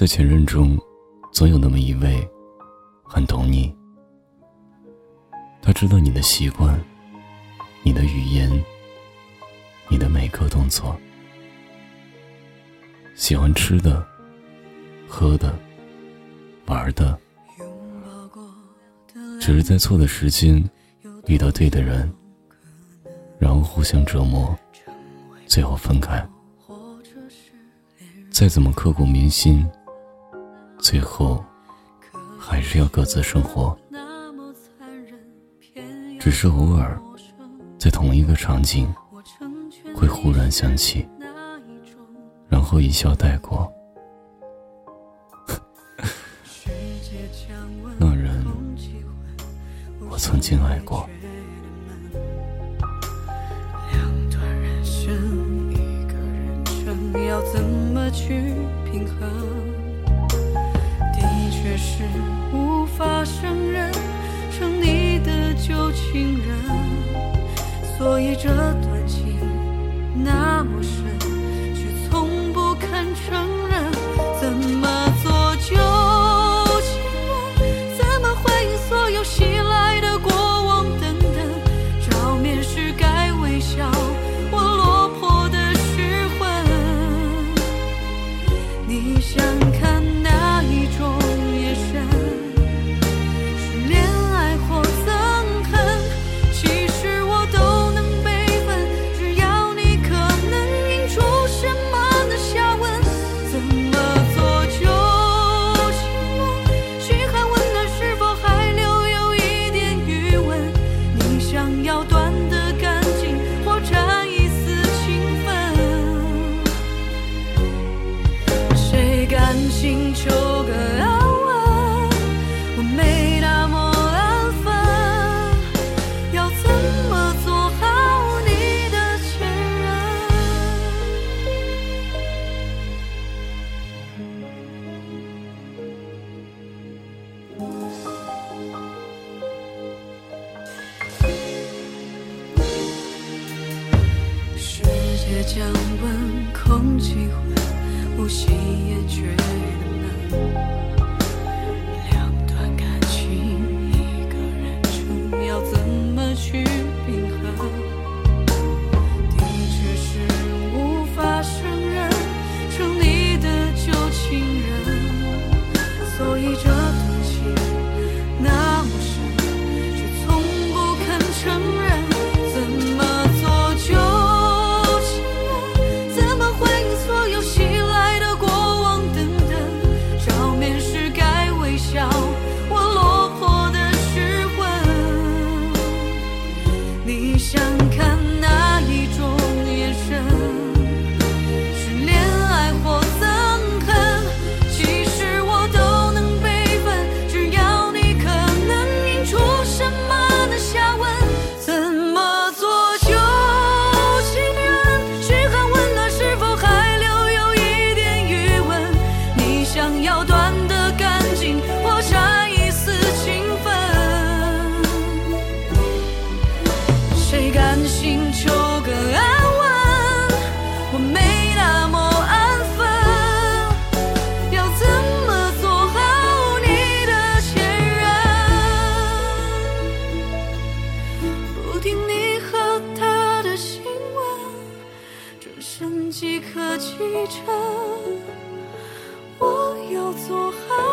在前任中，总有那么一位，很懂你。他知道你的习惯，你的语言，你的每个动作，喜欢吃的，喝的，玩的，只是在错的时间遇到对的人，然后互相折磨，最后分开。再怎么刻骨铭心。最后，还是要各自生活。只是偶尔，在同一个场景，会忽然想起，然后一笑带过。那人，我曾经爱过。两，个人生，要怎么去平衡？是无法胜任成你的旧情人，所以这段情那么深，却从不肯承认。怎么做旧情人？怎么回应所有袭来的过往？等等，照面时该微笑，我落魄的失魂。你想降温，空气会，呼吸也觉真心就更安稳，我没那么安分，要怎么做好你的前任？不听你和他的新闻，转身即刻启程，我要做好。